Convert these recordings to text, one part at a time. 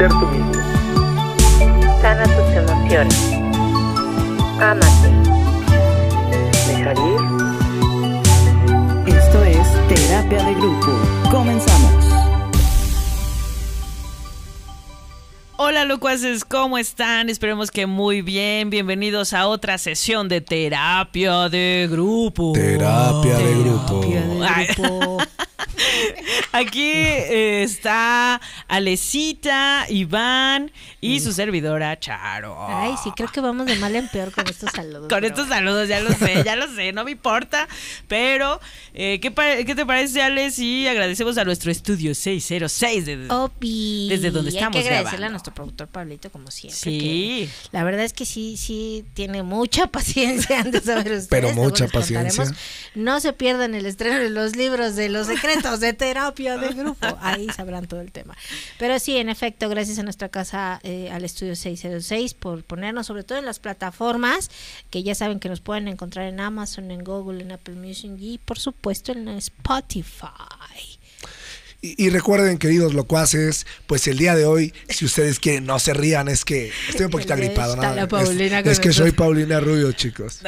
ser tú mismo. Sana tus emociones. Ámate. Dejar ir. Esto es Terapia de Grupo. Comenzamos. Hola locuaces, ¿cómo están? Esperemos que muy bien. Bienvenidos a otra sesión de terapia de grupo. Terapia de grupo. Terapia de grupo. Aquí eh, está Alecita, Iván y su servidora Charo. Ay, sí, creo que vamos de mal en peor con estos saludos. Con pero estos saludos, ya lo sé, ya lo sé, no me importa. Pero, eh, ¿qué, qué te parece, Ale, si agradecemos a nuestro estudio 606 de, Opi. Desde donde estamos Hay que agradecerle grabando. a nuestro productor Pablito, como siempre. Sí. que La verdad es que sí, sí tiene mucha paciencia antes de ver ustedes. Pero mucha paciencia. No se pierdan el estreno de los libros de los secretos de terapia de grupo. Ahí sabrán todo el tema. Pero sí, en efecto, gracias a nuestra casa, eh, al estudio 606, por ponernos sobre todo en las plataformas, que ya saben que nos pueden encontrar en Amazon, en Google, en Apple Music y por supuesto en Spotify. Y, y recuerden, queridos locuaces, pues el día de hoy, si ustedes quieren, no se rían, es que estoy un poquito agripado, ¿no? Es- es, que soy. Paulina Rubio, chicos.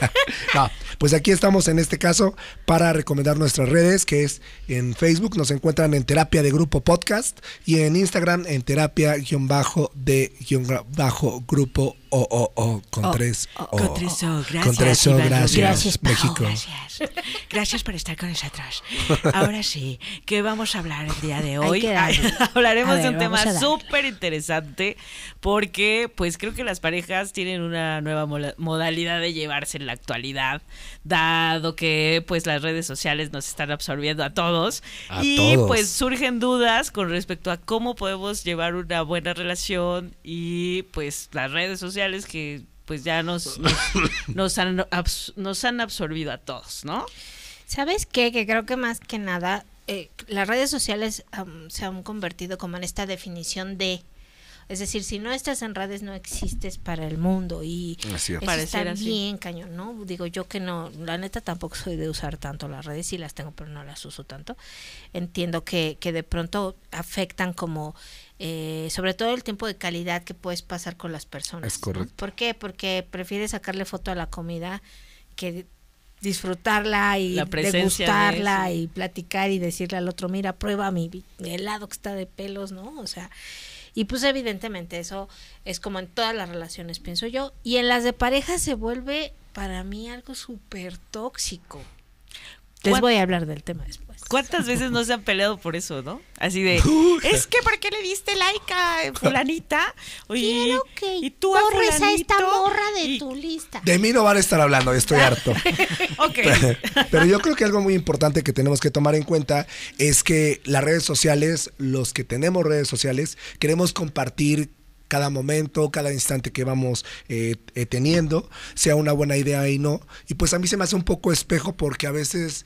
no, pues aquí estamos en este caso para recomendar nuestras redes, que es en Facebook, nos encuentran en Terapia de Grupo Podcast y en Instagram en Terapia-de-Grupo o o o con Oh, tres oh, o. Con tres O, gracias, Con tres O, Iván gracias. Gracias, Pau, México. Gracias. Gracias por estar con nosotros. Ahora sí, ¿qué vamos a hablar el día de hoy? Hablaremos A de ver, un tema súper interesante porque pues creo que las parejas tienen una nueva modalidad de llevarse en la actualidad, dado que pues las redes sociales nos están absorbiendo a todos A y todos. pues surgen dudas con respecto a cómo podemos llevar una buena relación y pues las redes sociales que pues ya nos, nos, nos han, nos han absorbido a todos, ¿no? ¿Sabes qué? Que creo que más que nada eh, las redes sociales am, se han convertido como en esta definición de... Es decir, si no estás en redes no existes para el mundo y Así es. eso está así. bien cañón, ¿no? Digo yo que no, la neta tampoco soy de usar tanto las redes, sí las tengo pero no las uso tanto. Entiendo que, que de pronto afectan como eh, sobre todo el tiempo de calidad que puedes pasar con las personas. Es ¿no? correcto. ¿Por qué? Porque prefieres sacarle foto a la comida que disfrutarla y La presencia de, degustarla y platicar y decirle al otro, mira, prueba mi helado que está de pelos, ¿no? O sea, y pues evidentemente eso es como en todas las relaciones, pienso yo. Y en las de pareja se vuelve para mí algo súper tóxico. Les ¿Cuán- voy a hablar del tema después. ¿Cuántas veces no se han peleado por eso, no? Así de, es que ¿por qué le diste like a fulanita? Oye, Quiero que y tú a borres a esta morra de y- tu lista. De mí no van a estar hablando, estoy harto. Ok. Pero yo creo que algo muy importante que tenemos que tomar en cuenta es que las redes sociales, los que tenemos redes sociales, queremos compartir cada momento, cada instante que vamos eh, eh, teniendo, sea una buena idea y no. Y pues a mí se me hace un poco espejo porque a veces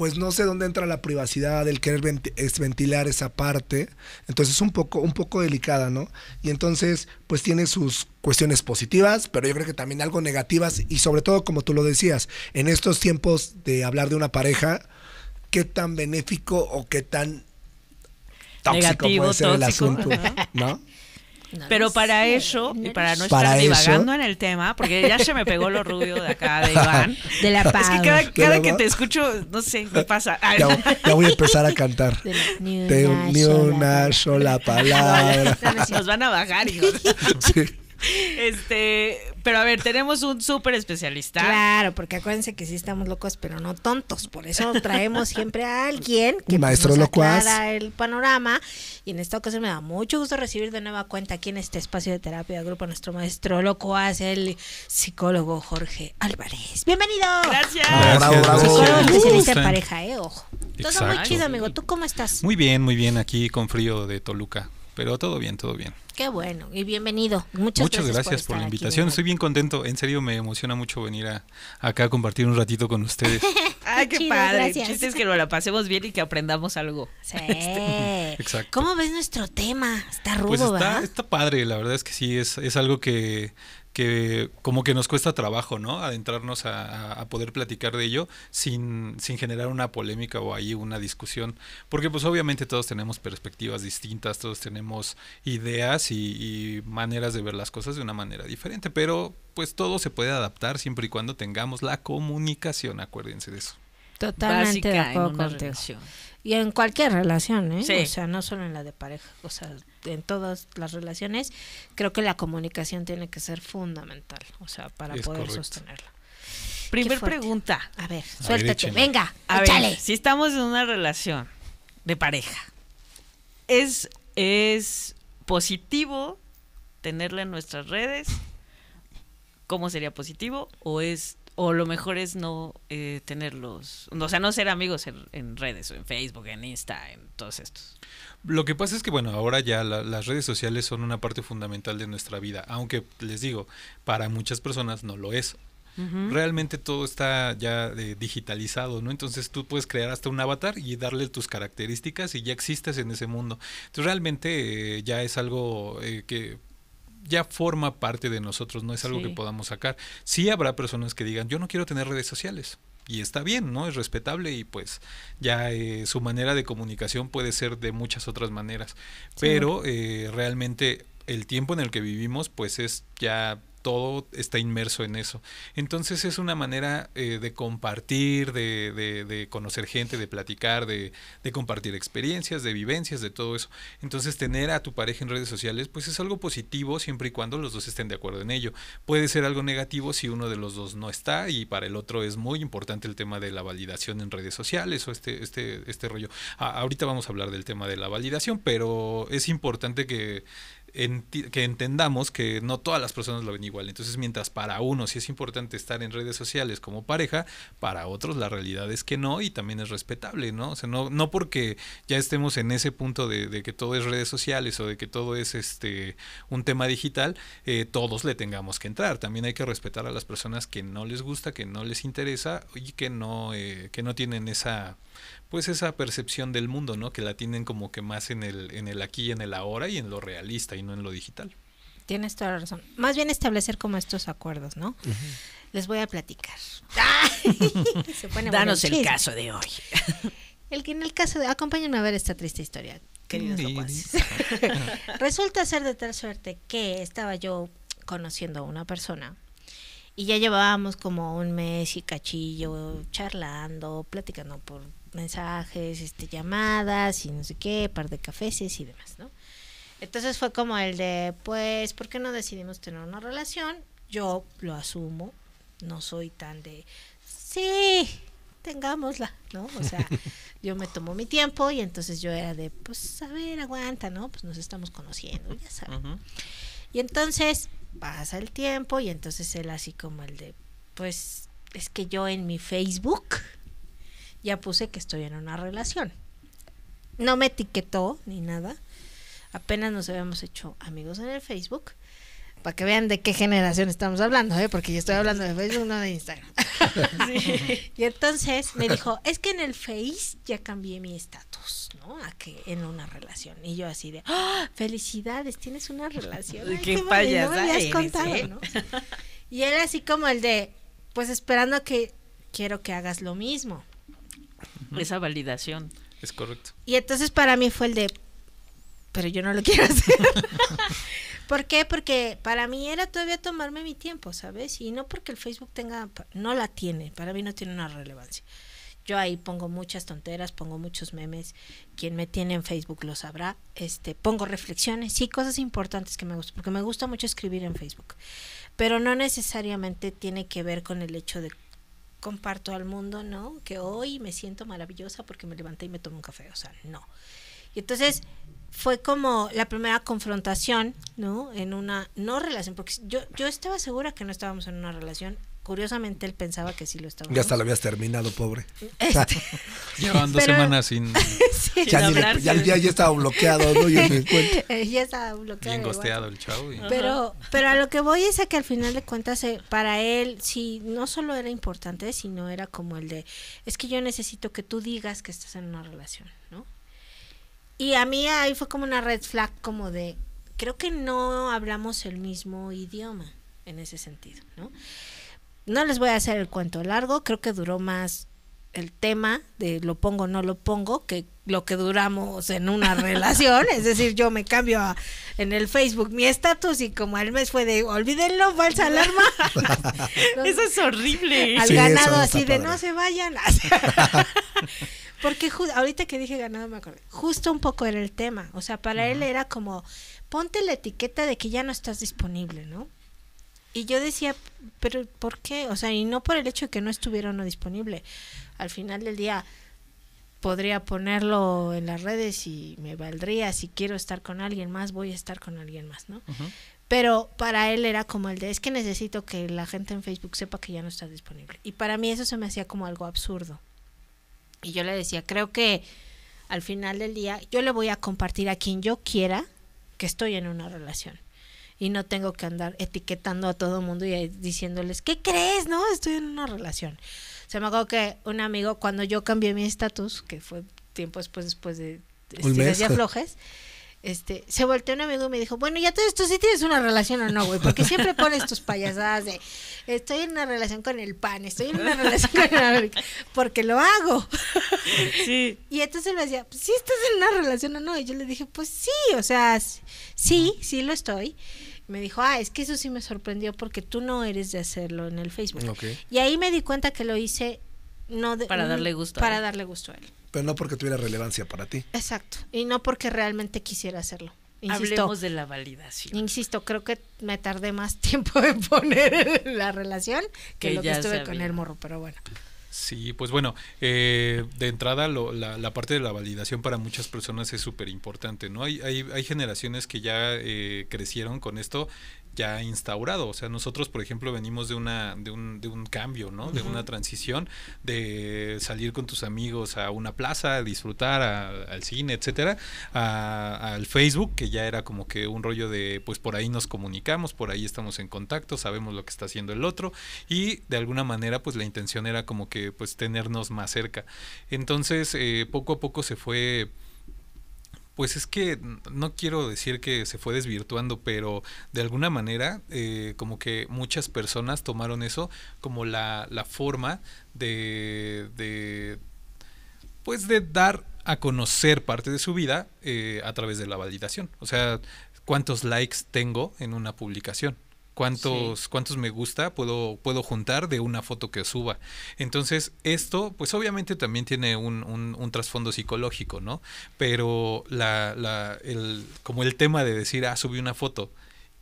pues no sé dónde entra la privacidad, el querer es ventilar esa parte. Entonces es un poco, un poco delicada, ¿no? Y entonces, pues tiene sus cuestiones positivas, pero yo creo que también algo negativas. Y sobre todo, como tú lo decías, en estos tiempos de hablar de una pareja, qué tan benéfico o qué tan tóxico Negativo, puede ser el asunto. ¿no? No Pero para sé, eso, y para no estar Para divagando eso. en el tema, porque ya se me pegó lo rubio de acá de Iván. De la Es que cada, ¿De cada que te escucho, no sé, me pasa. Ya, ya voy a empezar a cantar. De la- ni una sola palabra. Nos van a bajar, hijos. Sí. Este, pero a ver, tenemos un súper especialista. Claro, porque acuérdense que sí estamos locos, pero no tontos. Por eso traemos siempre a alguien que Un pues, maestro nos locuaz. aclara el panorama. Y en esta ocasión me da mucho gusto recibir de nueva cuenta aquí en este espacio de terapia de grupo a nuestro maestro locuaz, el psicólogo Jorge Álvarez. ¡Bienvenido! Gracias. Bravo, bravo. Psicólogo Uh, especialista en pareja, ¿eh? Ojo. Todo muy chido, amigo. ¿Tú cómo estás? Muy bien, muy bien, aquí con frío de Toluca. Pero todo bien, todo bien. Qué bueno. Y bienvenido. Muchas, Muchas gracias, por, la invitación. Estoy bien contento. En serio, me emociona mucho venir a, acá a compartir un ratito con ustedes. Ay, qué Chido, padre. gracias. El chiste es que lo la pasemos bien y que aprendamos algo. Sí. Exacto. ¿Cómo ves nuestro tema? Está rudo, Pues está, ¿verdad? está padre, la verdad es que sí, es, es algo que, que como que nos cuesta trabajo, ¿no? Adentrarnos a, a poder platicar de ello sin, sin generar una polémica o ahí una discusión. Porque pues obviamente todos tenemos perspectivas distintas, todos tenemos ideas y, y maneras de ver las cosas de una manera diferente, pero pues todo se puede adaptar siempre y cuando tengamos la comunicación, acuérdense de eso. Totalmente de acuerdo una contigo. relación. Y en cualquier relación, ¿eh? Sí. O sea, no solo en la de pareja, o sea, en todas las relaciones, creo que la comunicación tiene que ser fundamental, o sea, para Es poder correcto. sostenerla. Primer pregunta. A ver, suéltate, venga, A échale. ver, si estamos en una relación de pareja, ¿es, es positivo tenerla en nuestras redes? ¿Cómo sería positivo? ¿O es o lo mejor es no eh, tenerlos, o sea, no ser amigos en, en redes, o en Facebook, en Insta, en todos estos? Lo que pasa es que, bueno, ahora ya la- las redes sociales son una parte fundamental de nuestra vida, aunque les digo, para muchas personas no lo es. Realmente todo está ya eh, digitalizado, ¿no? Entonces tú puedes crear hasta un avatar y darle tus características y ya existes en ese mundo. Entonces realmente eh, ya es algo que ya forma parte de nosotros, no es algo Sí. que podamos sacar. Sí habrá personas que digan, yo no quiero tener redes sociales. Y está bien, ¿no? Es respetable y pues ya eh, su manera de comunicación puede ser de muchas otras maneras. Pero eh, realmente el tiempo en el que vivimos pues es ya todo está inmerso en eso. Entonces es una manera eh, de compartir, de, de- de conocer gente, de platicar, de, de compartir experiencias, de vivencias, de todo eso. Entonces tener a tu pareja en redes sociales pues es algo positivo siempre y cuando los dos estén de acuerdo en ello. Puede ser algo negativo si uno de los dos no está y para el otro es muy importante el tema de la validación en redes sociales o este, este, este rollo. Ahorita vamos a hablar del tema de la validación, pero es importante que que entendamos que no todas las personas lo ven igual. Entonces, mientras para uno sí es importante estar en redes sociales como pareja, para otros la realidad es que no y también es respetable, ¿no? O sea, no, no porque ya estemos en ese punto de, de que todo es redes sociales o de que todo es este un tema digital, eh, todos le tengamos que entrar. También hay que respetar a las personas que no les gusta, que no les interesa y que no, eh, que no tienen esa pues esa percepción del mundo, ¿no? Que la tienen como que más en el, en el aquí y en el ahora y en lo realista y no en lo digital. Tienes toda la razón. Más bien establecer como estos acuerdos, ¿no? Les voy a platicar. Se pone Danos el caso de hoy. El que en el caso de... Acompáñenme a ver esta triste historia, queridos locuaces. Resulta ser de tal suerte que estaba yo conociendo a una persona y ya llevábamos como un mes y cachillo charlando, platicando por mensajes, este, llamadas y no sé qué, par de cafés y demás, ¿no? Entonces fue como el de, pues, ¿por qué no decidimos tener una relación? Yo lo asumo, no soy tan de, sí, tengámosla, ¿no? O sea, yo me tomo mi tiempo y entonces yo era de, pues, a ver, aguanta, ¿no? Pues nos estamos conociendo, ya saben. Y entonces pasa el tiempo y entonces él así como el de, pues, es que yo en mi Facebook ya puse que estoy en una relación. No me etiquetó ni nada. Apenas nos habíamos hecho amigos en el Facebook. Para que vean de qué generación estamos hablando, ¿eh? porque yo estoy hablando de Facebook, no de Instagram. Y entonces me dijo, es que en el Face ya cambié mi estatus, ¿no? A que en una relación. Y yo así de, ¡Ah! felicidades, tienes una relación. Ay, Qué no eres, contado, ¿eh? ¿no? Y él así como el de, pues esperando que quiero que hagas lo mismo. Esa validación. Es correcto. Y entonces para mí fue el de, pero yo no lo quiero hacer. ¿Por qué? Porque para mí era todavía tomarme mi tiempo, ¿sabes? Y no porque el Facebook tenga, no la tiene, para mí no tiene una relevancia. Yo ahí pongo muchas tonteras, pongo muchos memes. Quien me tiene en Facebook lo sabrá. Este, pongo reflexiones, sí, cosas importantes que me gustan, porque me gusta mucho escribir en Facebook. Pero no necesariamente tiene que ver con el hecho de comparto al mundo, ¿no? Que hoy me siento maravillosa porque me levanté y me tomé un café, o sea, no. Y entonces fue como la primera confrontación, ¿no? En una no relación, porque yo yo estaba segura que no estábamos en una relación. Curiosamente él pensaba que sí lo estábamos. Ya hasta lo habías terminado, pobre. Este, Llevan dos Pero- semanas sin, sí, Ya, le- ya, ya- ya estaba bloqueado, ¿no? Yo me cuento. eh, ya estaba bloqueado. bien el gosteado el chavo. y- Pero, pero a lo que voy es a que al final de cuentas, eh, para él, sí, no solo era importante, sino era como el de, es que yo necesito que tú digas que estás en una relación, ¿no? Y a mí ahí fue como una red flag, como de, creo que no hablamos el mismo idioma. en ese sentido, ¿no? No les voy a hacer el cuento largo, creo que duró más el tema de lo pongo o no lo pongo que lo que duramos en una relación, es decir, yo me cambio a- en el Facebook mi estatus y como al mes fue de olvídenlo, falsa alarma. Eso es horrible. al Sí, ganado así de padre. no se vayan. Porque ahorita que dije ganado me acordé, justo un poco era el tema, o sea, para él era como ponte la etiqueta de que ya no estás disponible, ¿no? Y yo decía, pero ¿por qué? O sea, y no por el hecho de que no estuviera o no disponible. Al final del día podría ponerlo en las redes y me valdría, si quiero estar con alguien más, voy a estar con alguien más, ¿no? Pero para él era como el de, es que necesito que la gente en Facebook sepa que ya no está disponible. Y para mí eso se me hacía como algo absurdo. Y yo le decía, creo que al final del día yo le voy a compartir a quien yo quiera que estoy en una relación. Y no tengo que andar etiquetando a todo mundo y diciéndoles, ¿qué crees? No, estoy en una relación. Se me acuerdo que un amigo, cuando yo cambié mi estatus, que fue tiempo después, después de estiras y aflojes, este, se volteó un amigo y me dijo, bueno, ya todo esto sí tienes una relación o no, güey, porque siempre pones tus payasadas de, estoy en una relación con el pan, estoy en una relación con el América, porque lo hago. Sí. Y entonces me decía, pues, ¿sí estás en una relación o no? Y yo le dije, pues sí, o sea, sí, sí lo estoy. Me dijo, ah, es que eso sí me sorprendió porque tú no eres de hacerlo en el Facebook. Ok. Y ahí me di cuenta que lo hice no de- Para darle gusto a Para él. darle gusto a él. Pero no porque tuviera relevancia para ti. Exacto. Y no porque realmente quisiera hacerlo. Insisto, Hablemos de la validación. Insisto, creo que me tardé más tiempo en poner la relación que, Que lo que estuve con el morro, pero bueno. Sí, pues bueno, eh, de entrada lo- la, la parte de la validación para muchas personas es súper importante, ¿no? Hay, hay, hay generaciones que ya eh, crecieron con esto ya instaurado, o sea, nosotros por ejemplo venimos de una de un, de un cambio, ¿no? De una transición de salir con tus amigos a una plaza, a disfrutar a- al cine, etcétera, a- al Facebook que ya era como que un rollo de pues por ahí nos comunicamos, por ahí estamos en contacto, sabemos lo que está haciendo el otro y de alguna manera pues la intención era como que pues tenernos más cerca. Entonces eh, poco a poco se fue pues es que no quiero decir que se fue desvirtuando, pero de alguna manera eh, como que muchas personas tomaron eso como la, la forma de, de pues de dar a conocer parte de su vida eh, a través de la validación. O sea, cuántos likes tengo en una publicación. Cuántos, cuántos me gusta puedo, puedo juntar de una foto que suba. Entonces, esto, pues obviamente también tiene un, un- un trasfondo psicológico, ¿no? Pero la, la, el, como el tema de decir, ah, subí una foto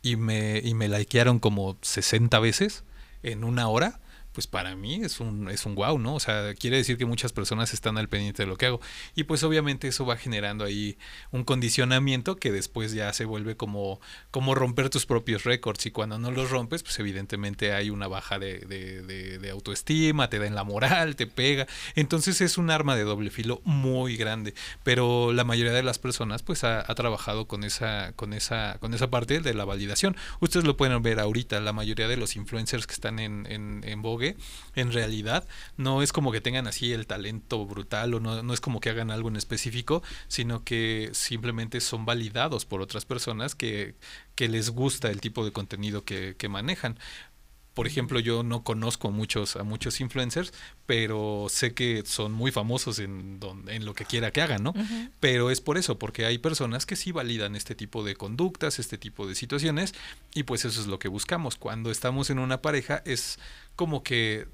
y me, y me likearon como 60 veces en una hora, pues para mí es un, es un wow, ¿no? O sea, quiere decir que muchas personas están al pendiente de lo que hago. Y pues obviamente eso va generando ahí un condicionamiento que después ya se vuelve como, como romper tus propios récords. Y cuando no los rompes, pues evidentemente hay una baja de, de- autoestima, te da en la moral, te pega. Entonces es un arma de doble filo muy grande. Pero la mayoría de las personas pues ha, ha trabajado con esa, con esa, con esa parte de la validación. Ustedes lo pueden ver ahorita, la mayoría de los influencers que están en, en, en Vogue, en realidad no es como que tengan así el talento brutal o no, no es como que hagan algo en específico, sino que simplemente son validados por otras personas que, que les gusta el tipo de contenido que, que manejan. Por ejemplo, yo no conozco a muchos, a muchos influencers, pero sé que son muy famosos en, don- en lo que quiera que hagan, ¿no? Pero es por eso, porque hay personas que sí validan este tipo de conductas, este tipo de situaciones, y pues eso es lo que buscamos. Cuando estamos en una pareja es como que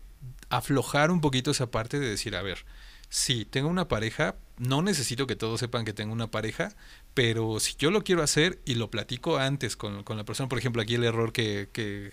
aflojar un poquito esa parte de decir, a ver, si tengo una pareja, no necesito que todos sepan que tengo una pareja, pero si yo lo quiero hacer y lo platico antes con, con la persona, por ejemplo, aquí el error que, que,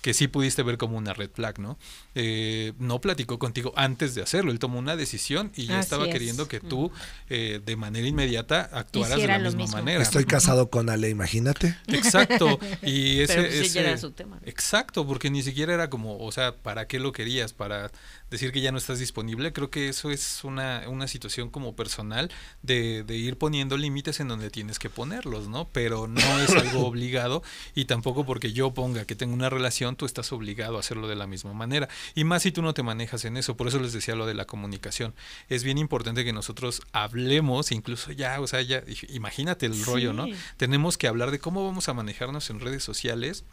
que sí pudiste ver como una red flag, ¿no? Eh, no platicó contigo antes de hacerlo, él tomó una decisión y ya Así estaba es. queriendo que tú eh, de manera inmediata actuaras Hiciera de la misma mismo. manera. Estoy casado con Ale, imagínate. Exacto. Y ese, Pero pues, ese era su tema. Exacto, porque ni siquiera era como, o sea, ¿para qué lo querías? Para decir que ya no estás disponible. Creo que eso es una, una situación como personal de, de ir poniendo límites en donde tienes que ponerlos, ¿no? Pero no es algo obligado y tampoco porque yo ponga que tengo una relación, tú estás obligado a hacerlo de la misma manera. Y más si tú no te manejas en eso. Por eso les decía lo de la comunicación. Es bien importante que nosotros hablemos, incluso ya, o sea, ya, imagínate el rollo, ¿no? Tenemos que hablar de cómo vamos a manejarnos en redes sociales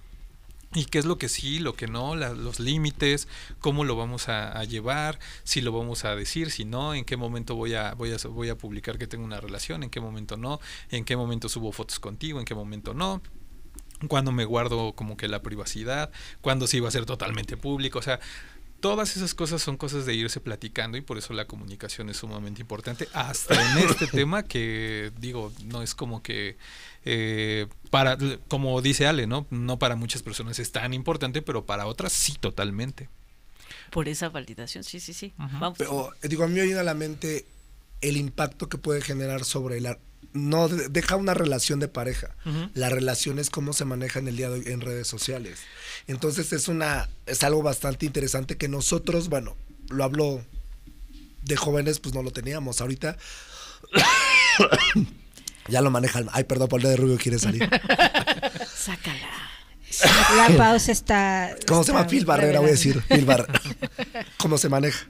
y qué es lo que sí, lo que no, la- los límites, cómo lo vamos a, a llevar, si lo vamos a decir, si no, en qué momento voy a, voy a voy a publicar que tengo una relación, en qué momento no, en qué momento subo fotos contigo, en qué momento no cuando me guardo como que la privacidad, cuando sí va a ser totalmente público, o sea, todas esas cosas son cosas de irse platicando y por eso la comunicación es sumamente importante, hasta en este tema que digo, no es como que eh, para, como dice Ale, ¿no? No para muchas personas es tan importante, pero para otras sí totalmente. Por esa validación, sí, sí, sí. Vamos. Pero, eh, digo, a mí me viene a la mente el impacto que puede generar sobre la... No, de- deja una relación de pareja. La relación es cómo se maneja en el día de hoy en redes sociales. Entonces es una es algo bastante interesante que nosotros, bueno, lo hablo de jóvenes, pues no lo teníamos. Ahorita ya lo manejan. Ay, perdón, Paul de Rubio quiere salir. Sácala. La pausa está. ¿Cómo se llama? Phil Barrera, voy a decir. Phil Barrera. ¿Cómo se maneja?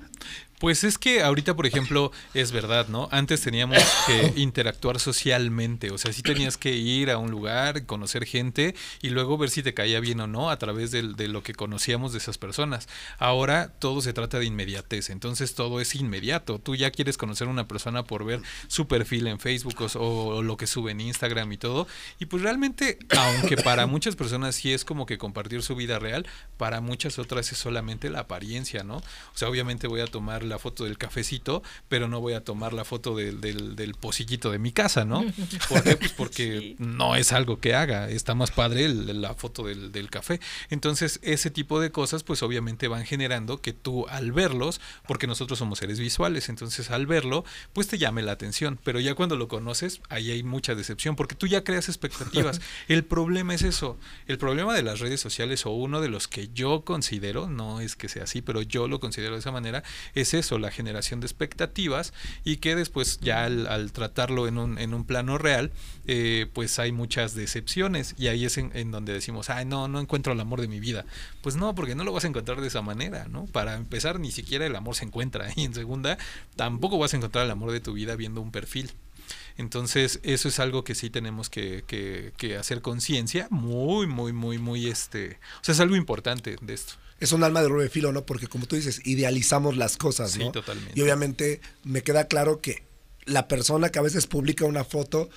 Pues es que ahorita, por ejemplo, es verdad, ¿no? Antes teníamos que interactuar socialmente, o sea, sí tenías que ir a un lugar, conocer gente y luego ver si te caía bien o no a través de, lo que conocíamos de esas personas. Ahora todo se trata de inmediatez, entonces todo es inmediato. Tú ya quieres conocer a una persona por ver su perfil en Facebook o, o lo que sube en Instagram y todo. Y pues realmente, aunque para muchas personas sí es como que compartir su vida real, para muchas otras es solamente la apariencia, ¿no? O sea, obviamente voy a tomar la foto del cafecito, pero no voy a tomar la foto del, del, del pocillito de mi casa, ¿no? ¿Por qué? Pues porque no es algo que haga, está más padre el- la foto del, del café. Entonces, ese tipo de cosas, pues obviamente van generando que tú al verlos, porque nosotros somos seres visuales, entonces al verlo, pues te llame la atención, pero ya cuando lo conoces, ahí hay mucha decepción, porque tú ya creas expectativas. El problema es eso, el problema de las redes sociales o uno de los que yo considero, no es que sea así, pero yo lo considero de esa manera, es eso, la generación de expectativas y que después ya al, tratarlo en un, en un plano real, eh, pues hay muchas decepciones y ahí es en, en donde decimos, ay, no, no encuentro el amor de mi vida. Pues no, porque no lo vas a encontrar de esa manera, ¿no? Para empezar, ni siquiera el amor se encuentra y en segunda, tampoco vas a encontrar el amor de tu vida viendo un perfil. Entonces, eso es algo que sí tenemos que, que, que hacer conciencia, muy, muy, muy, muy, este, o sea, es algo importante de esto. es un alma de doble filo, ¿no? Porque como tú dices, idealizamos las cosas, Sí, ¿no? totalmente. Y obviamente me queda claro que la persona que a veces publica una foto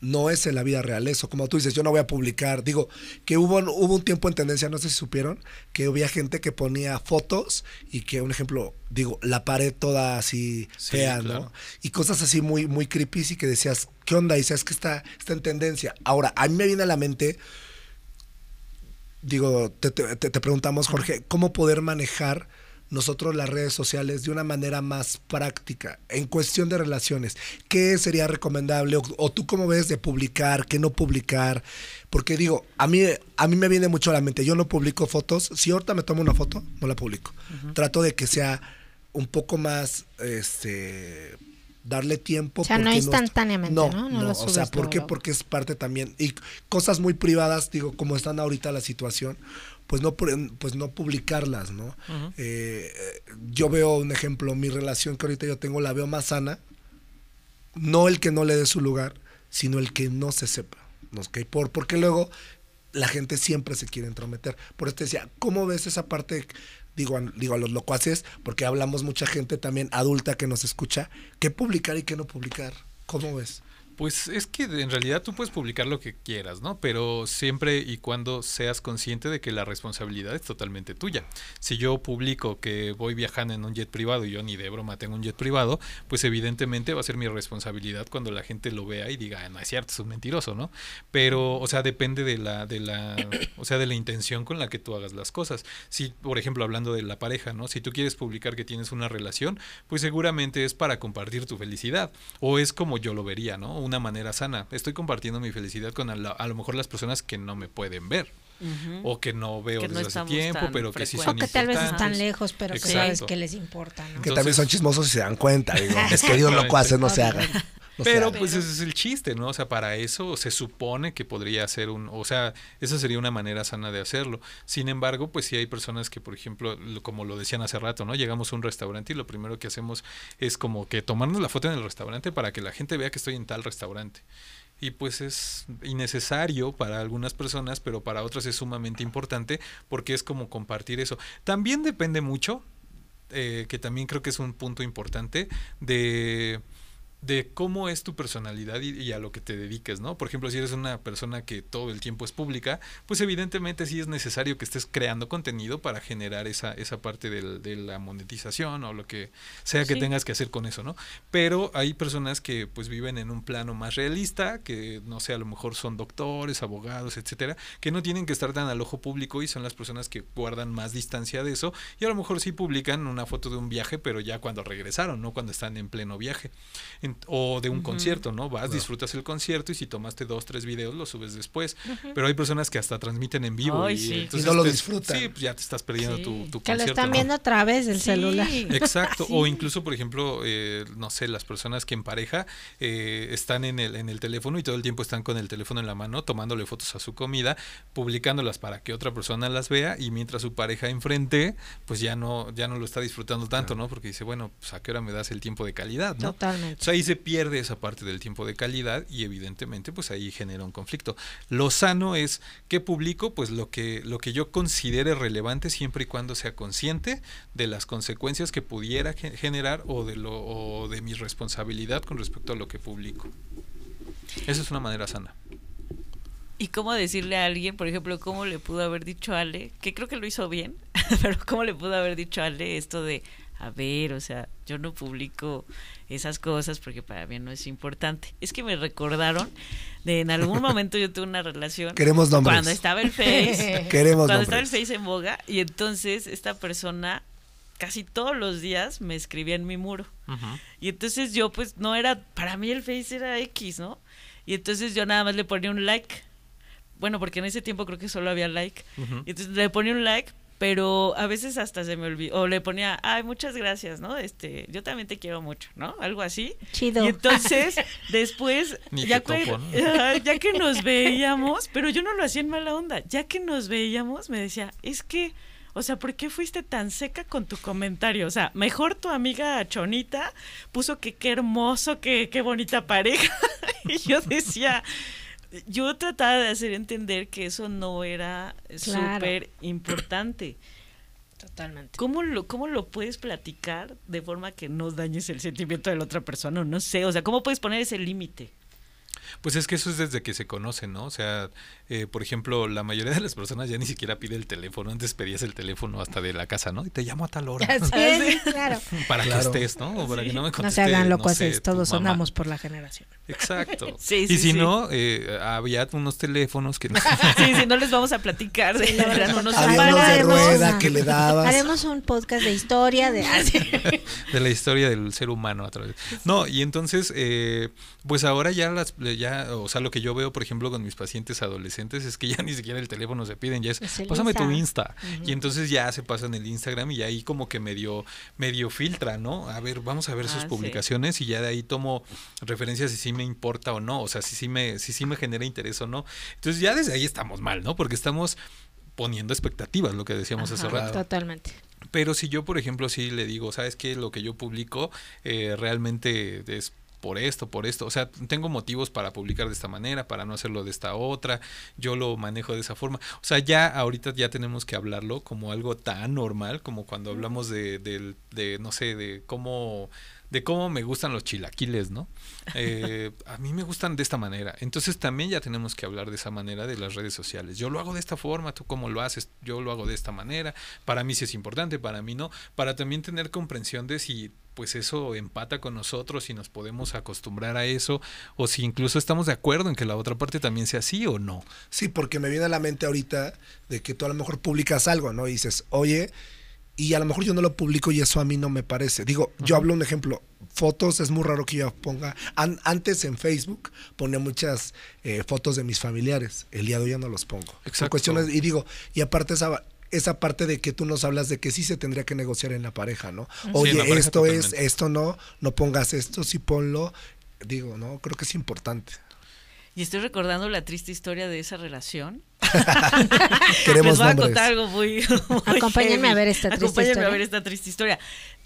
no es en la vida real eso. Como tú dices, yo no voy a publicar. Digo, que hubo, hubo un tiempo en tendencia, no sé si supieron, que había gente que ponía fotos y que, un ejemplo, digo, la pared toda así Sí, fea, claro. ¿no? Y cosas así muy, muy creepy y que decías, ¿qué onda? Y decías que está, está en tendencia. Ahora, a mí me viene a la mente digo, te- te preguntamos, Jorge, ¿cómo poder manejar nosotros las redes sociales de una manera más práctica en cuestión de relaciones? ¿Qué sería recomendable? O, o tú cómo ves de publicar, qué no publicar? Porque digo, a mí, a mí me viene mucho a la mente, yo no publico fotos, si ahorita me tomo una foto, no la publico. Trato de que sea un poco más, este darle tiempo O sea, no instantáneamente, ¿no? No no, lo o sea subes ¿por qué? porque es parte también y cosas muy privadas digo como están ahorita la situación pues no pu- pues no publicarlas no Eh, yo veo un ejemplo mi relación que ahorita yo tengo la veo más sana no el que no le dé su lugar sino el que no se sepa ¿no? Ok, por porque luego la gente siempre se quiere entrometer. Por eso te decía cómo ves esa parte digo a, digo a los locuaces porque hablamos mucha gente también adulta que nos escucha qué publicar y qué no publicar cómo ves Pues es que en realidad tú puedes publicar lo que quieras, ¿no? Pero siempre y cuando seas consciente de que la responsabilidad es totalmente tuya. Si yo publico que voy viajando en un jet privado y yo ni de broma tengo un jet privado, pues evidentemente va a ser mi responsabilidad cuando la gente lo vea y diga, "Ah, no es cierto, es un mentiroso, ¿no? Pero, o sea, depende de la, de la, o sea, de la intención con la que tú hagas las cosas. Si, por ejemplo, hablando de la pareja, ¿no? Si tú quieres publicar que tienes una relación, pues seguramente es para compartir tu felicidad. O es como yo lo vería, ¿no? Una manera sana. Estoy compartiendo mi felicidad con a, la- a lo mejor las personas que no me pueden ver. O que no veo Que no desde hace tiempo, pero que sí O son que tal vez están lejos, pero que sabes que les importa, ¿no? que Entonces- también son chismosos y se dan cuenta digo es querido locuaces no se hagan Pero pues ese es el chiste, ¿no? O sea, para eso se supone que podría ser un, o sea, esa sería una manera sana de hacerlo. Sin embargo, pues sí hay personas que, por ejemplo, lo- como lo decían hace rato, ¿no? Llegamos a un restaurante y lo primero que hacemos es como que tomarnos la foto en el restaurante para que la gente vea que estoy en tal restaurante. y pues es innecesario para algunas personas, pero para otras es sumamente importante porque es como compartir eso. También depende mucho, eh, que también creo que es un punto importante, de de cómo es tu personalidad y, y, a lo que te dediques, ¿no? Por ejemplo, si eres una persona que todo el tiempo es pública, pues evidentemente sí es necesario que estés creando contenido para generar esa, esa parte del, de la monetización o lo que sea que Sí. tengas que hacer con eso, ¿no? Pero hay personas que pues viven en un plano más realista, que no sé, a lo mejor son doctores, abogados, etcétera, que no tienen que estar tan al ojo público y son las personas que guardan más distancia de eso y a lo mejor sí publican una foto de un viaje, pero ya cuando regresaron, no cuando están en pleno viaje. O de un concierto, ¿no? Vas, disfrutas el concierto y si tomaste dos, tres videos, los subes después. Pero hay personas que hasta transmiten en vivo Ay, y, sí. entonces Y no lo te- disfrutan. Sí, pues ya te estás perdiendo Sí. tu, tu Que lo concierto. están ¿no? viendo a través del Sí. celular. Exacto, Sí. o incluso, por ejemplo, eh, no sé, las personas que en pareja eh, están en el, en el teléfono y todo el tiempo están con el teléfono en la mano, tomándole fotos a su comida, publicándolas para que otra persona las vea y mientras su pareja enfrente, pues ya no, ya no lo está disfrutando tanto, ¿no? Porque dice, bueno, pues a qué hora me das el tiempo de calidad, ¿no? Totalmente. Entonces ahí se pierde esa parte del tiempo de calidad y evidentemente pues ahí genera un conflicto. Lo sano es que publico pues lo que lo que yo considere relevante siempre y cuando sea consciente de las consecuencias que pudiera ge- generar o de lo o de mi responsabilidad con respecto a lo que publico. Esa es una manera sana. ¿Y cómo decirle a alguien, por ejemplo, cómo le pudo haber dicho a Ale, que creo que lo hizo bien, pero cómo le pudo haber dicho a Ale esto de, a ver, o sea, yo no publico esas cosas porque para mí no es importante. Es que me recordaron de en algún momento yo tuve una relación Queremos nombres. cuando estaba el Face, Queremos cuando estaba el. Face en boga y entonces esta persona casi todos los días me escribía en mi muro. Y entonces yo pues no era, para mí el Face era X, ¿no? Y entonces yo nada más le ponía un like. Bueno, porque en ese tiempo creo que solo había like. Y entonces le ponía un like, pero a veces hasta se me olvidó. O le ponía, ay, muchas gracias, ¿no? Este, yo también te quiero mucho, ¿no? Algo así. Chido. Y entonces, después, Ni ya que, ya que nos veíamos, pero yo no lo hacía en mala onda, ya que nos veíamos, me decía, es que, o sea, ¿por qué fuiste tan seca con tu comentario? O sea, mejor tu amiga Chonita puso que qué hermoso, que qué bonita pareja. y yo decía, yo trataba de hacer entender que eso no era Claro. súper importante. Totalmente. ¿Cómo lo, ¿Cómo lo puedes platicar de forma que no dañes el sentimiento de la otra persona? No sé, o sea, ¿cómo puedes poner ese límite? Pues es que eso es desde que se conocen, ¿no? O sea, eh, por ejemplo, la mayoría de las personas ya ni siquiera pide el teléfono. Antes pedías el teléfono hasta de la casa, ¿no? Y te llamo a tal hora. Así es, claro. Para Claro. que estés, ¿no? O para que no me No conteste, se hagan no locuaces, sé, tu todos andamos por la generación. Exacto. Sí, y sí, si sí. no, eh, había unos teléfonos que no. Sí, sí, no les vamos a platicar. de- Ahora unos de haremos rueda que le dabas. Haremos un podcast de historia de así. de la historia del ser humano a través. No, y entonces, eh, pues ahora ya las, ya, o sea, lo que yo veo, por ejemplo, con mis pacientes adolescentes es que ya ni siquiera el teléfono se piden, ya es, pásame tu Insta". Y entonces ya se pasan el Instagram y ahí como que medio, medio filtra, ¿no? A ver, vamos a ver sus Ah, sí. publicaciones y ya de ahí tomo referencias si sí me importa o no, o sea, si sí me, si sí me genera interés o no. Entonces ya desde ahí estamos mal, ¿no? Porque estamos poniendo expectativas, lo que decíamos hace rato. Totalmente. Pero si yo, por ejemplo, sí le digo, ¿sabes qué? Lo que yo publico eh, realmente es por esto, por esto. O sea, tengo motivos para publicar de esta manera, para no hacerlo de esta otra. Yo lo manejo de esa forma. O sea, ya ahorita ya tenemos que hablarlo como algo tan normal como cuando hablamos de, del- de no sé, de cómo de cómo me gustan los chilaquiles, ¿no? Eh, a mí me gustan de esta manera. Entonces también ya tenemos que hablar de esa manera de las redes sociales. Yo lo hago de esta forma, tú cómo lo haces, yo lo hago de esta manera. Para mí sí es importante, para mí no. Para también tener comprensión de si pues eso empata con nosotros y nos podemos acostumbrar a eso o si incluso estamos de acuerdo en que la otra parte también sea así o no. Sí, porque me viene a la mente ahorita de que tú a lo mejor publicas algo, ¿no? Y dices, oye, y a lo mejor yo no lo publico y eso a mí no me parece. Digo, yo hablo un ejemplo, fotos, es muy raro que yo ponga, an- antes en Facebook ponía muchas eh, fotos de mis familiares, el día de hoy ya no los pongo. Exacto. cuestiones, y digo, y aparte esa... Esa parte de que tú nos hablas de que sí se tendría que negociar en la pareja, ¿no? Oye, pareja esto es, esto no, no pongas esto, sí ponlo. Digo, ¿no? Creo que es importante. Y estoy recordando la triste historia de esa relación. Queremos Les voy a nombres. contar algo muy. muy Acompáñenme heavy. a ver esta triste Acompáñenme historia. a ver esta triste historia.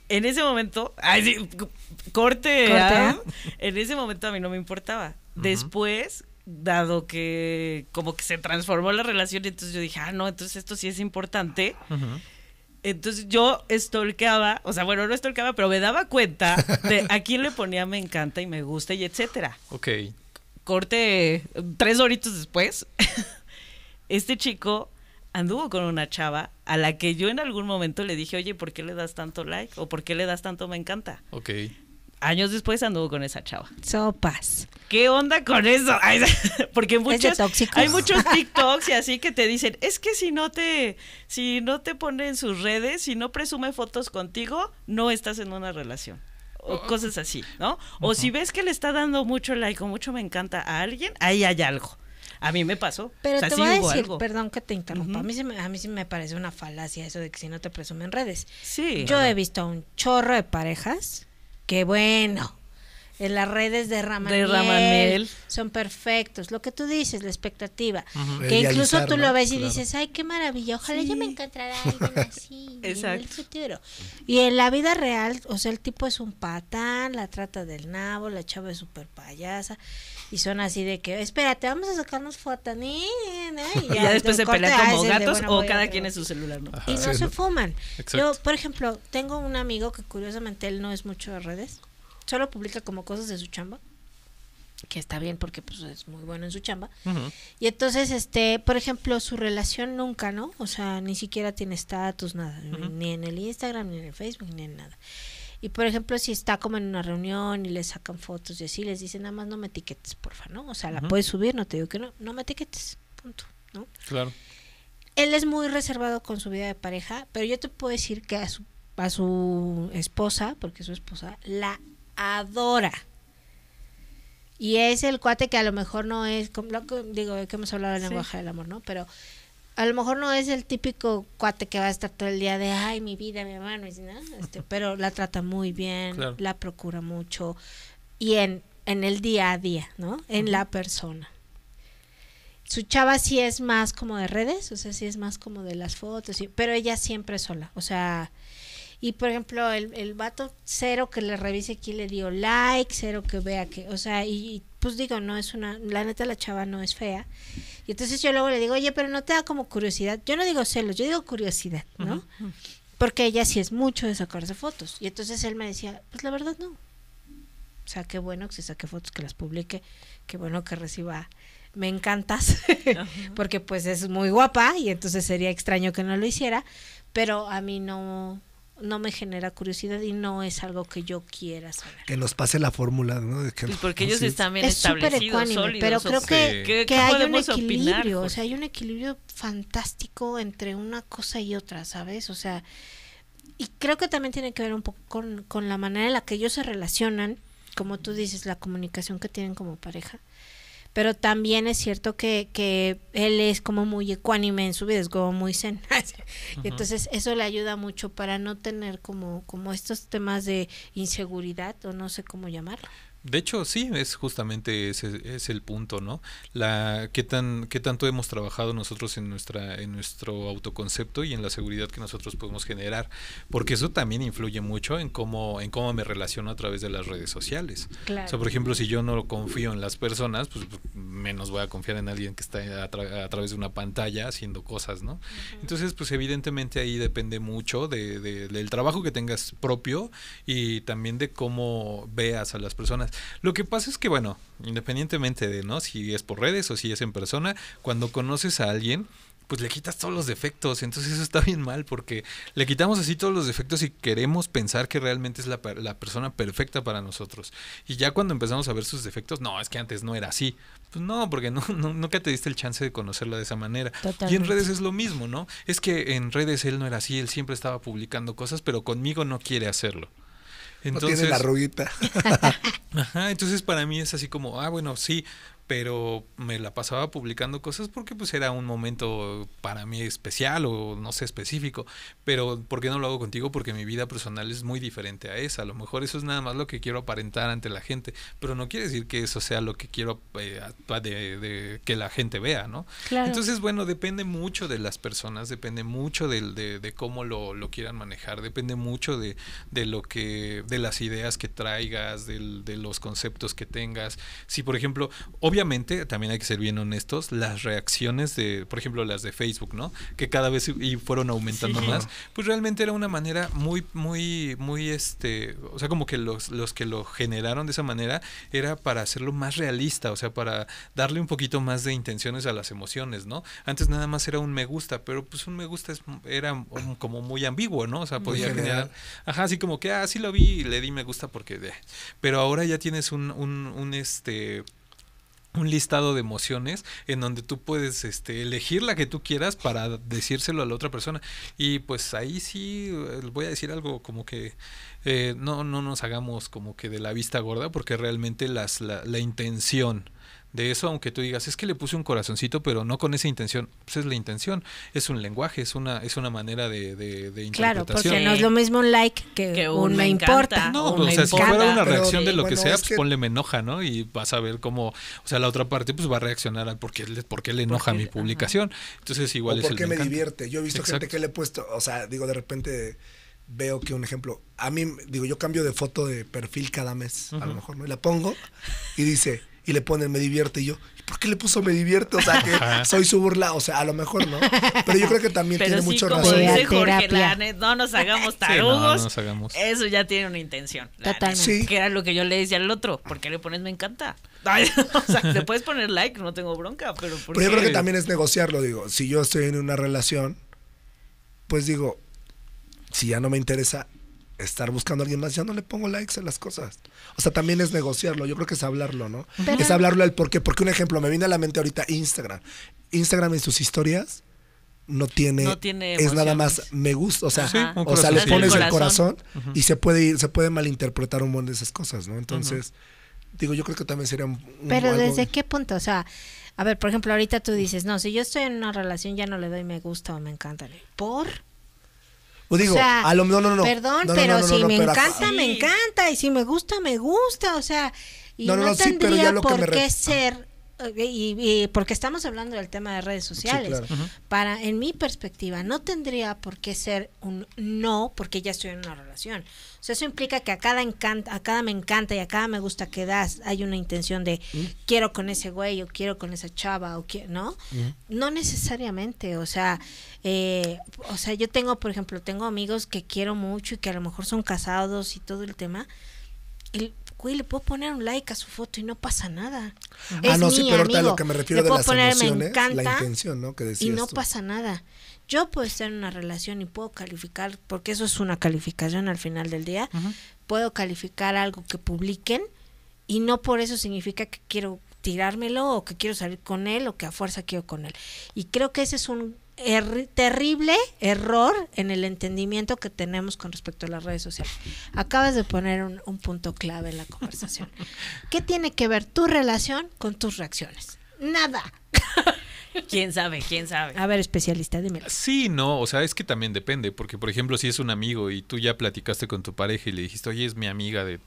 En ese momento, ay, sí, corte, Corte, ¿ah? ¿ah? en ese momento a mí no me importaba. Después, dado que como que se transformó la relación, entonces yo dije, ah, no, entonces esto sí es importante. Entonces yo stalkeaba, o sea, bueno, no stalkeaba, pero me daba cuenta de a quién le ponía me encanta y me gusta y etcétera. Ok. Corte tres horitos después, este chico anduvo con una chava a la que yo en algún momento le dije, oye, ¿por qué le das tanto like? ¿O por qué le das tanto me encanta? Ok. Años después anduvo con esa chava. Sopas. ¿Qué onda con eso? Ay, porque muchos, tóxicos? hay muchos TikToks y así que te dicen, es que si no te, si no te pone en sus redes, si no presume fotos contigo, no estás en una relación. O cosas así, ¿no? O si ves que le está dando mucho like o mucho me encanta a alguien, ahí hay algo. A mí me pasó. Pero O sea, te sí voy a decir, algo. perdón que te interrumpa, a, mí sí me, a mí sí me parece una falacia eso de que si no te presumen redes. Sí. Yo he visto a un chorro de parejas que bueno, en las redes de Ramanel, Ramanel. son perfectos. Lo que tú dices, la expectativa. Que incluso tú lo ves y Claro. dices, ay, qué maravilla, ojalá yo me encontrara alguien así. en el Exacto. futuro. Y en la vida real, o sea, el tipo es un patán, la trata del nabo, la chava es súper payasa. Y son así de que, espérate, vamos a sacarnos fotos. ni, ni", Y ya después se pelean ah, como de, gatos bueno, o cada quien en su celular, ¿no? Y no Sí, se ¿no? fuman. Exacto. Yo, por ejemplo, tengo un amigo que curiosamente él no es mucho de redes, solo publica como cosas de su chamba, que está bien porque pues es muy bueno en su chamba. Y entonces, este, por ejemplo, su relación nunca, ¿no? O sea, ni siquiera tiene estatus, nada, ni- ni en el Instagram, ni en el Facebook, ni en nada. Y por ejemplo, si está como en una reunión y le sacan fotos y así, les dicen nada más no me etiquetes, porfa, ¿no? O sea, la puedes subir, no te digo que no, no me etiquetes, punto, ¿no? Claro. Él es muy reservado con su vida de pareja, pero yo te puedo decir que a su, a su esposa, porque es su esposa, la adora. Y es el cuate que a lo mejor no es, como lo que- digo que hemos hablado del Sí. lenguaje del amor, ¿no? Pero a lo mejor no es el típico cuate que va a estar todo el día de, ay, mi vida, mi hermano. Este, pero la trata muy bien, Claro. la procura mucho y en, en el día a día, ¿no? En la persona. Su chava sí es más como de redes, o sea, sí es más como de las fotos, pero ella siempre sola, o sea, y por ejemplo, el, el vato cero que le revise quién le dio like, cero que vea que, o sea, y, y, pues digo, no es una, la neta la chava no es fea. Y entonces yo luego le digo, oye, pero no te da como curiosidad. Yo no digo celos, yo digo curiosidad, ¿no? Porque ella sí es mucho de sacarse fotos. Y entonces él me decía, pues la verdad no. O sea, qué bueno que se saque fotos, que las publique, qué bueno que reciba me encantas, porque pues es muy guapa y entonces sería extraño que no lo hiciera, pero a mí no, no me genera curiosidad y no es algo que yo quiera saber. Que nos pase la fórmula, ¿no? De que, Pues porque ellos sí. están bien es súper establecidos, ecuánime, sólidos. pero creo que, ¿Qué- que hay un opinar, equilibrio, o Jorge? sea, hay un equilibrio fantástico entre una cosa y otra, ¿sabes? O sea, y creo que también tiene que ver un poco con, con la manera en la que ellos se relacionan, como tú dices, la comunicación que tienen como pareja. Pero también es cierto que, que él es como muy ecuánime en su vida, es como muy zen. y entonces eso le ayuda mucho para no tener como, como estos temas de inseguridad o no sé cómo llamarlo. De hecho, sí, es justamente ese es el punto, ¿no? La qué tan qué tanto hemos trabajado nosotros en nuestra en nuestro autoconcepto y en la seguridad que nosotros podemos generar, porque eso también influye mucho en cómo en cómo me relaciono a través de las redes sociales. Claro. O sea, por ejemplo, si yo no confío en las personas, pues menos voy a confiar en alguien que está a, tra- a través de una pantalla haciendo cosas, ¿no? Entonces, pues evidentemente ahí depende mucho de, de- del trabajo que tengas propio y también de cómo veas a las personas. Lo que pasa es que, bueno, independientemente de, ¿no? Si es por redes o si es en persona, cuando conoces a alguien, pues le quitas todos los defectos, entonces eso está bien mal porque le quitamos así todos los defectos y queremos pensar que realmente es la, la persona perfecta para nosotros. Y ya cuando empezamos a ver sus defectos, no, es que antes no era así. Pues no, porque no, no- nunca te diste el chance de conocerla de esa manera. Y en redes es lo mismo, ¿no? Es que en redes él no era así, él siempre estaba publicando cosas, pero conmigo no quiere hacerlo. No tiene la arruguita. Ajá, entonces para mí es así como, ah, bueno, sí, pero me la pasaba publicando cosas porque pues era un momento para mí especial o no sé específico, pero ¿por qué no lo hago contigo? Porque mi vida personal es muy diferente a esa, a lo mejor eso es nada más lo que quiero aparentar ante la gente, pero no quiere decir que eso sea lo que quiero eh, de, de que la gente vea, ¿no? Claro. Entonces, bueno, depende mucho de las personas, depende mucho del- de, de cómo lo, lo quieran manejar, depende mucho de, de lo que, de las ideas que traigas, del- de los conceptos que tengas. Si, por ejemplo, obviamente, también hay que ser bien honestos, las reacciones de, por ejemplo, las de Facebook, ¿no? Que cada vez y fueron aumentando Sí. más, pues realmente era una manera muy, muy, muy, este, o sea, como que los, los que lo generaron de esa manera era para hacerlo más realista, o sea, para darle un poquito más de intenciones a las emociones, ¿no? Antes nada más era un me gusta, pero pues un me gusta es- era um, como muy ambiguo, ¿no? O sea, podía generar, ajá, así como que, ah, sí lo vi y le di me gusta porque, de. pero ahora ya tienes un, un, un este un listado de emociones en donde tú puedes este, elegir la que tú quieras para decírselo a la otra persona. Y pues ahí sí eh, voy a decir algo como que eh, no, no nos hagamos como que de la vista gorda porque realmente las, la, la intención de eso, aunque tú digas, es que le puse un corazoncito, pero no con esa intención, pues es la intención, es un lenguaje, es una, es una manera de, de, de Claro, interpretación. porque no es lo mismo un like que, Que un, un me me importa. encanta. No, o pues, o me sea, si importa. fuera una Pero, reacción de lo que sea, es pues que- ponle me enoja, ¿no? Y vas a ver cómo, o sea, la otra parte pues va a reaccionar al por qué le, por qué le enoja mi publicación. Entonces igual o es por el qué me encanta. divierte. Yo he visto gente que le he puesto, o sea, digo, de repente veo que un ejemplo, a mí, digo, yo cambio de foto de perfil cada mes, a lo mejor, ¿no? Y la pongo y dice, y le ponen me divierte y yo, ¿y por qué le puso me divierte? O sea, que Ajá. soy su burla, o sea, a lo mejor, ¿no? Pero yo creo que también Pero tiene sí, mucho como razón. Dice Jorge, no nos hagamos Sí, no, tarugos. no nos hagamos. Eso ya tiene una intención. Totalmente. Sí. Que era lo que yo le decía al otro. ¿Por qué le pones me encanta? Ay, o sea, le puedes poner like, no tengo bronca, pero ¿por Pero yo creo que también es negociarlo, digo, si yo estoy en una relación, pues digo, si ya no me interesa estar buscando a alguien más, ya no le pongo likes a las cosas. O sea, también es negociarlo, yo creo que es hablarlo, ¿no? Pero- Es hablarlo al por qué, porque un ejemplo, me viene a la mente ahorita Instagram. Instagram en sus historias no tiene, No tiene es nada más me gusta, o sea, Sí, o sea, le pones el El corazón y se puede ir, se puede malinterpretar un montón de esas cosas, ¿no? Entonces, digo, yo creo que también sería un, un- Pero algo- ¿desde qué punto? O sea, a ver, por ejemplo, ahorita tú dices, no, si yo estoy en una relación ya no le doy me gusta o me encanta. ¿Por? O digo, o sea, a lo no, no, no. Perdón, No, no, pero no, si me pero- encanta, me encanta. Y si me gusta, me gusta. O sea, y No, sí, tendría por qué ser. Y, y porque estamos hablando del tema de redes sociales. claro. Para, en mi perspectiva, no tendría por qué ser un no porque ya estoy en una relación. O sea, eso implica que a cada encanta, a cada me encanta y a cada me gusta que das hay una intención de quiero con ese güey o quiero con esa chava o quiero, ¿no? No necesariamente, o sea, eh, o sea, yo tengo, por ejemplo, tengo amigos que quiero mucho y que a lo mejor son casados y todo el tema. Y, le puedo poner un like a su foto y no pasa nada. Ah, Es no, sí, mi pero ahorita lo que me refiero Le de puedo las poner me emociones, la encanta intención, ¿no? Que decías y no tú. pasa nada. Yo puedo estar en una relación y puedo calificar, porque eso es una calificación al final del día, puedo calificar algo que publiquen y no por eso significa que quiero tirármelo o que quiero salir con él o que a fuerza quiero con él. Y creo que ese es un erri- terrible error en el entendimiento que tenemos con respecto a las redes sociales. Acabas de poner un, un punto clave en la conversación. ¿Qué tiene que ver tu relación con tus reacciones? Nada. ¿Quién sabe? ¿Quién sabe? A ver, especialista, dímelo. Sí, no, o sea, es que también depende, porque por ejemplo, si es un amigo y tú ya platicaste con tu pareja y le dijiste, oye, es mi amiga de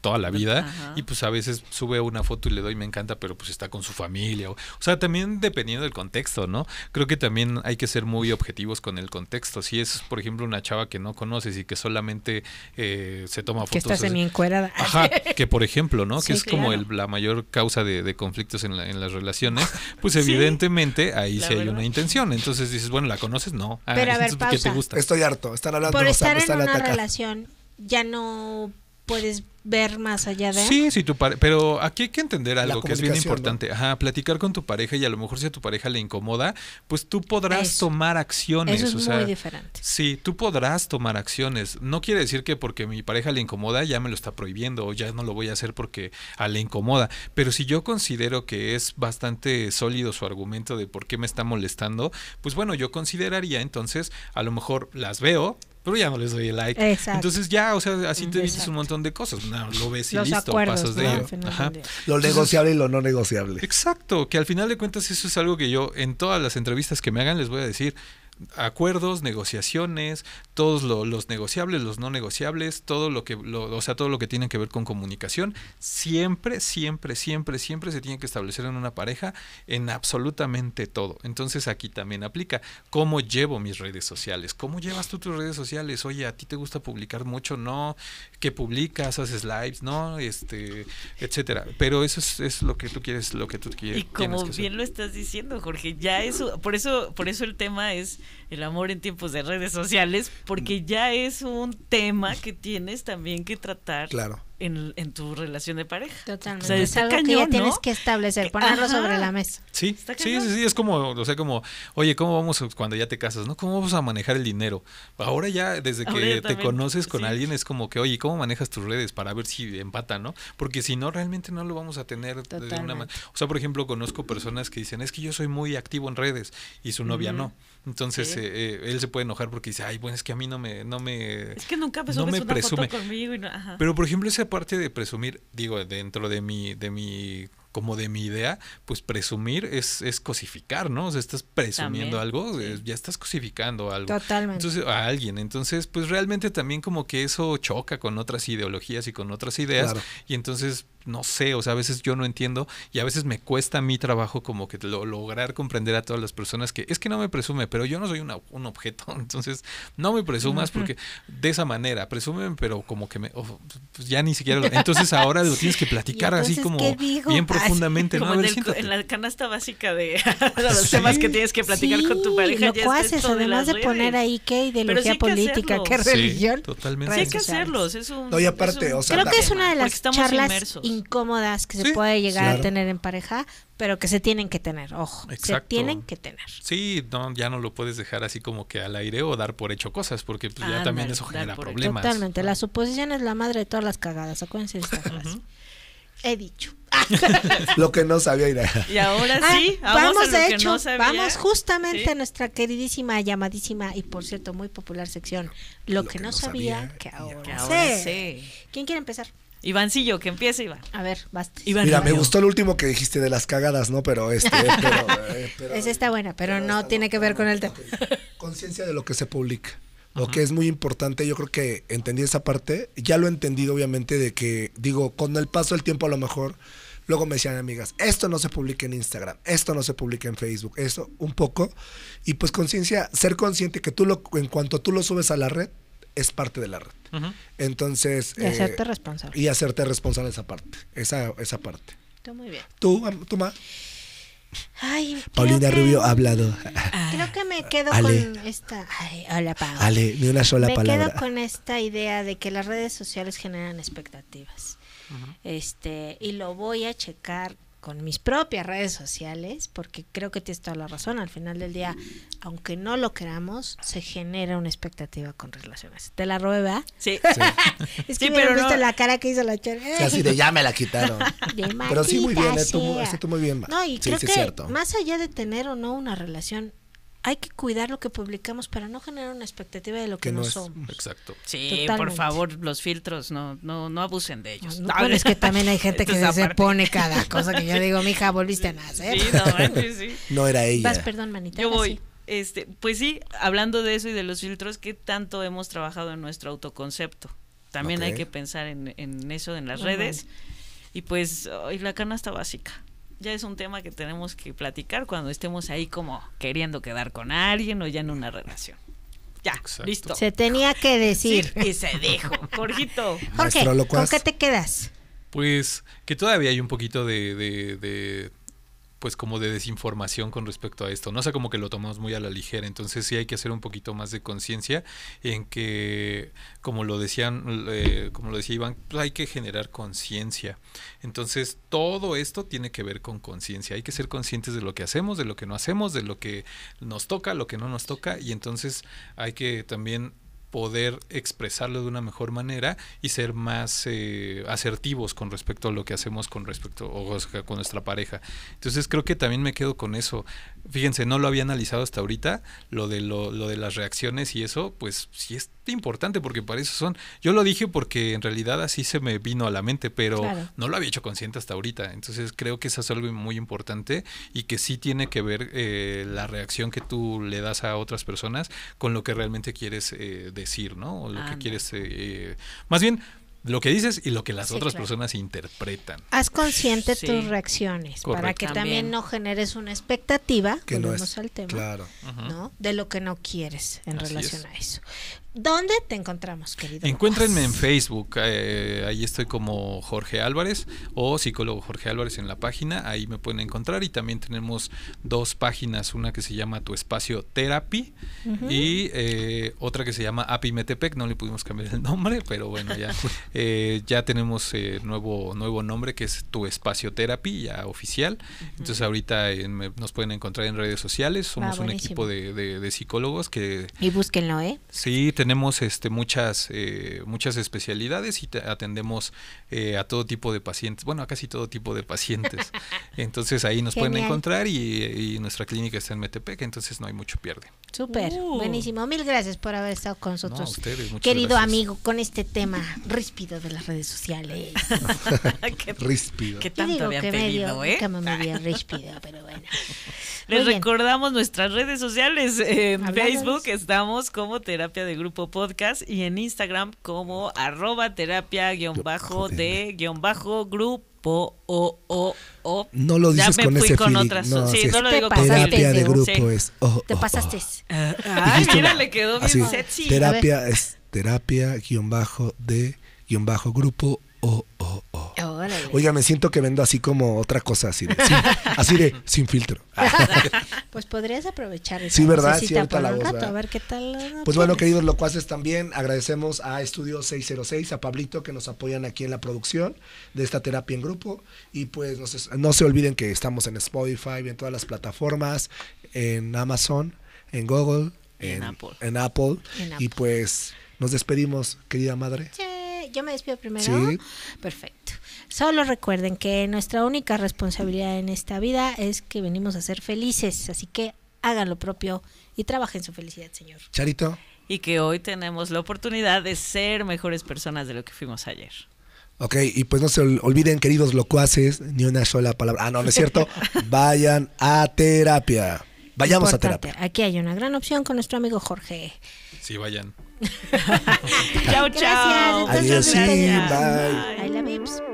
toda la vida, Ajá. y pues a veces sube una foto y le doy me encanta, pero pues está con su familia. O, o sea, también dependiendo del contexto, ¿no? Creo que también hay que ser muy objetivos con el contexto. Si es, por ejemplo, una chava que no conoces y que solamente eh, se toma fotos. Que estás así- semi encuerada. Ajá, que por ejemplo, ¿no? Sí, que es como el- la mayor causa de, de conflictos en, la- en las relaciones, pues evidentemente ahí sí hay verdad. una intención. Entonces dices, bueno, ¿la conoces? No. Ah, Pero a ver, entonces, ¿qué te pausa. gusta? Estoy harto, están hablando, Por estar en una relación ya no puedes ver más allá de. Sí, sí, tu pare- pero aquí hay que entender algo que es bien importante. Ajá, platicar con tu pareja y a lo mejor si a tu pareja le incomoda, pues tú podrás Eso. tomar acciones. Eso es o muy sea, diferente. Sí, tú podrás tomar acciones. No quiere decir que porque mi pareja le incomoda ya me lo está prohibiendo o ya no lo voy a hacer porque a le incomoda. Pero si yo considero que es bastante sólido su argumento de por qué me está molestando, pues bueno, yo consideraría entonces, a lo mejor las veo, pero ya no les doy el like. Exacto. Entonces ya, o sea, así te evitas un montón de cosas. No, lo ves y Los listo, acuerdos, pasas de ¿no? ello. Ajá. Lo Entonces- negociable y lo no negociable. Exacto, que al final de cuentas eso es algo que yo en todas las entrevistas que me hagan les voy a decir. Acuerdos, negociaciones, todos lo- los negociables, los no negociables, todo lo que, lo- o sea, todo lo que tiene que ver con comunicación, siempre, siempre, siempre, siempre se tiene que establecer en una pareja en absolutamente todo. Entonces aquí también aplica cómo llevo mis redes sociales, cómo llevas tú tus redes sociales. Oye, a ti te gusta publicar mucho, no, que publicas, haces lives, no, este, etcétera. Pero eso es, es lo que tú quieres, lo que tú quieres. Y como hacer. bien lo estás diciendo, Jorge, ya eso, por eso, por eso el tema es el amor en tiempos de redes sociales, porque ya es un tema que tienes también que tratar Claro. En, en tu relación de pareja. Totalmente. O sea, es está algo que cañón, ya tienes ¿no? que establecer, Que- ponerlo ajá. sobre la mesa. Sí, Está sí, sí, sí, es como, o sea, como, oye, ¿cómo vamos cuando ya te casas, no? ¿Cómo vamos a manejar el dinero? Ahora ya, desde Ahora que ya te conoces con sí. alguien, es como que, oye, ¿cómo manejas tus redes para ver si empatan, no? Porque si no, realmente no lo vamos a tener de una Totalmente. manera. O sea, por ejemplo, conozco personas que dicen, es que yo soy muy activo en redes y su novia Ujú. no. Entonces, Sí. eh, eh, él se puede enojar porque dice, ay, bueno, es que a mí no me, no me, Es que nunca me no me una presume. foto conmigo y no, ajá. Pero por ejemplo, esa parte de presumir, digo, dentro de mi, de mi, como de mi idea, pues presumir es, es cosificar, ¿no? O sea, estás presumiendo También, algo, sí. eh, ya estás cosificando algo. Totalmente. Entonces, a alguien. Entonces, pues realmente también como que eso choca con otras ideologías y con otras ideas. Claro. Y entonces, no sé, o sea, a veces yo no entiendo y a veces me cuesta mi trabajo como que lo- lograr comprender a todas las personas que es que no me presume, pero yo no soy una- un objeto. Entonces, no me presumas porque de esa manera, presúmeme, pero como que me, oh, pues ya ni siquiera lo- Entonces ahora lo tienes que platicar ¿Y así como bien Ah, profundamente. ¿no? Como A en, el- la canasta básica de los Sí. temas que tienes que platicar con tu pareja. ya locuaces, esto de además de poner ahí qué ideología hay que política, qué Sí, religión. totalmente. Sí, hay que hacerlos. Es un, No, y aparte, es un o sea, Creo que es una de las charlas inmersos. incómodas que se Sí, puede llegar claro. a tener en pareja, pero que se tienen que tener, ojo, se tienen que tener. Sí, no, ya no lo puedes dejar así como que al aire o dar por hecho cosas, porque pues, ya también eso genera problemas. Totalmente, la suposición es la madre de todas las cagadas, acuérdense de esta frase. He dicho. Lo que no sabía ir Y ahora Ah, sí, vamos, vamos a lo de que hecho, no sabía. vamos justamente Sí. a nuestra queridísima, llamadísima y por cierto muy popular sección, lo, que, no sabía, que ahora, Que ahora sé. sí. ¿Quién quiere empezar? Ivancillo, que empiece, Iván. A ver, basta. Iván Mira, me gustó el último que dijiste de las cagadas, ¿no? Pero este, pero, eh, pero- Esa está buena, pero no tiene que ver con el tema. Conciencia de lo que se publica. Lo que es muy importante, yo creo que entendí esa parte. Ya lo he entendido, obviamente, de que, digo, con el paso del tiempo a lo mejor, luego me decían amigas, esto no se publica en Instagram, esto no se publica en Facebook, eso un poco. Y pues conciencia, ser consciente que tú lo, en cuanto tú lo subes a la red, es parte de la red. Ujú. Entonces... Y eh, hacerte responsable. y hacerte responsable de esa parte, esa, esa parte. Está muy bien. Tú, tú, Ma. Ay, Paulina que- Rubio ha hablado. Creo que me quedo Ale. con esta. Ay, hola, Pau. Ale, ni una sola me palabra. quedo con esta idea de que las redes sociales generan expectativas. Este, y lo voy a checar con mis propias redes sociales, porque creo que tienes toda la razón. Al final del día, aunque no lo queramos, se genera una expectativa con relaciones. ¿Te la robé, ¿verdad? Sí. Es Sí, que pero pero visto no- la cara que hizo la chava. Sí, así de ya me la quitaron. De Pero sí, muy bien, este tú muy bien. No, y Sí, creo sí, que cierto. más allá de tener o no una relación, hay que cuidar lo que publicamos para no generar una expectativa de lo que, Que no, somos. Exacto. Sí, por favor, los filtros, no, no, no abusen de ellos. No, bueno, es que también hay gente que se pone cada cosa que yo digo, mija, volviste a nacer. Sí, no manches, sí. No era ella. Vas, perdón, manita. Yo voy. Este, pues sí, hablando de eso y de los filtros, ¿qué tanto hemos trabajado en nuestro autoconcepto? También hay que pensar en, en eso en las Muy redes. Y pues, ay, la canasta básica. Ya es un tema que tenemos que platicar cuando estemos ahí como queriendo quedar con alguien o ya en una relación. Ya, Exacto. listo. Se tenía que Sí, decir. y se dijo. Jorgito. Jorge, ¿con qué te quedas? Pues que todavía hay un poquito de, de, de, pues como de desinformación con respecto a esto, ¿no? O sea, como que lo tomamos muy a la ligera, entonces sí hay que hacer un poquito más de conciencia en que, como lo decían, eh, como lo decía Iván, pues hay que generar conciencia. Entonces, todo esto tiene que ver con conciencia, hay que ser conscientes de lo que hacemos, de lo que no hacemos, de lo que nos toca, lo que no nos toca, y entonces hay que también poder expresarlo de una mejor manera y ser más eh, asertivos con respecto a lo que hacemos con respecto o con nuestra pareja. Entonces creo que también me quedo con eso. Fíjense, no lo había analizado hasta ahorita, lo de lo, lo de las reacciones y eso, pues sí es importante porque para eso son. Yo lo dije porque en realidad así se me vino a la mente, pero Claro. no lo había hecho consciente hasta ahorita. Entonces creo que eso es algo muy importante y que sí tiene que ver eh, la reacción que tú le das a otras personas con lo que realmente quieres eh, decir, ¿no? O lo que quieres, eh, eh, más bien lo que dices y lo que las Sí, otras claro. personas interpretan. Haz consciente Sí. tus reacciones para que también. También. no generes una expectativa, Que no volvemos es. al tema, Claro. De lo que no quieres en Así relación es. a eso. ¿Dónde te encontramos, querido? Encuéntrenme en? Facebook, eh, ahí estoy como Jorge Álvarez o psicólogo Jorge Álvarez en la página, ahí me pueden encontrar y también tenemos dos páginas, una que se llama Tu Espacio Therapy y eh, otra que se llama Api Metepec, no le pudimos cambiar el nombre, pero bueno, ya, eh, ya tenemos eh, nuevo, nuevo nombre que es Tu Espacio Therapy, ya oficial, entonces ahorita eh, me- nos pueden encontrar en redes sociales, somos un equipo de, de- de psicólogos que Y búsquenlo, ¿eh? Sí, tenemos este, muchas, eh, muchas especialidades y te- atendemos eh, a todo tipo de pacientes, bueno, a casi todo tipo de pacientes. Entonces ahí nos pueden encontrar y, y nuestra clínica está en Metepec, entonces no hay mucho pierde. Súper, Uh. buenísimo. Mil gracias por haber estado con No, a nosotros. ustedes, muchas Querido gracias. amigo, con este tema ríspido de las redes sociales. qué, Ríspido. qué tanto digo habían que pedido, medio, ¿eh? que me medio ríspido, pero bueno. Les Muy bien. recordamos nuestras redes sociales. En Háblanos. Facebook estamos como Terapia de Grupo Podcast y en Instagram como arroba terapia guion bajo de guion bajo grupo o o o. No lo dices ya me con fui ese con feeling, otras. no, sí, no lo Te digo con pasaste Terapia de grupo Sí. es. oh, Te oh, pasaste. Ah, Ay, Dijiste mira, una- le quedó bien así, sexy. Terapia es terapia guion bajo de guion bajo grupo o. Órale. Oiga, me siento que vendo así como otra cosa, así de, sin, así de sin filtro. Pues podrías aprovechar esa Sí, ¿verdad? Sí, ahorita la a ver qué tal. lo Pues bueno, queridos locuaces, también agradecemos a Estudio 606, a Pablito, que nos apoyan aquí en la producción de esta terapia en grupo. Y pues no se, no se olviden que estamos en Spotify, y en todas las plataformas, en Amazon, en Google, Y en en, Apple. en Apple. En Y Apple. pues nos despedimos, querida madre. Sí, yo me despido primero. Sí. Perfecto. Solo recuerden que nuestra única responsabilidad en esta vida es que venimos a ser felices, así que hagan lo propio y trabajen su felicidad, Señor. Charito. Y que hoy tenemos la oportunidad de ser mejores personas de lo que fuimos ayer. Ok, y pues no se ol- olviden, queridos locuaces, ni una sola palabra. Ah, no, no es cierto. Vayan a terapia. Vayamos a terapia. Aquí hay una gran opción con nuestro amigo Jorge. Sí, vayan. Chao, Gracias, chao. entonces Adiós, sí, despedimos. bye. I love yous.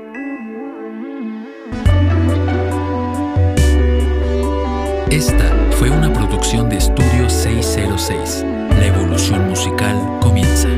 Esta fue una producción de Estudio 606. La evolución musical comienza.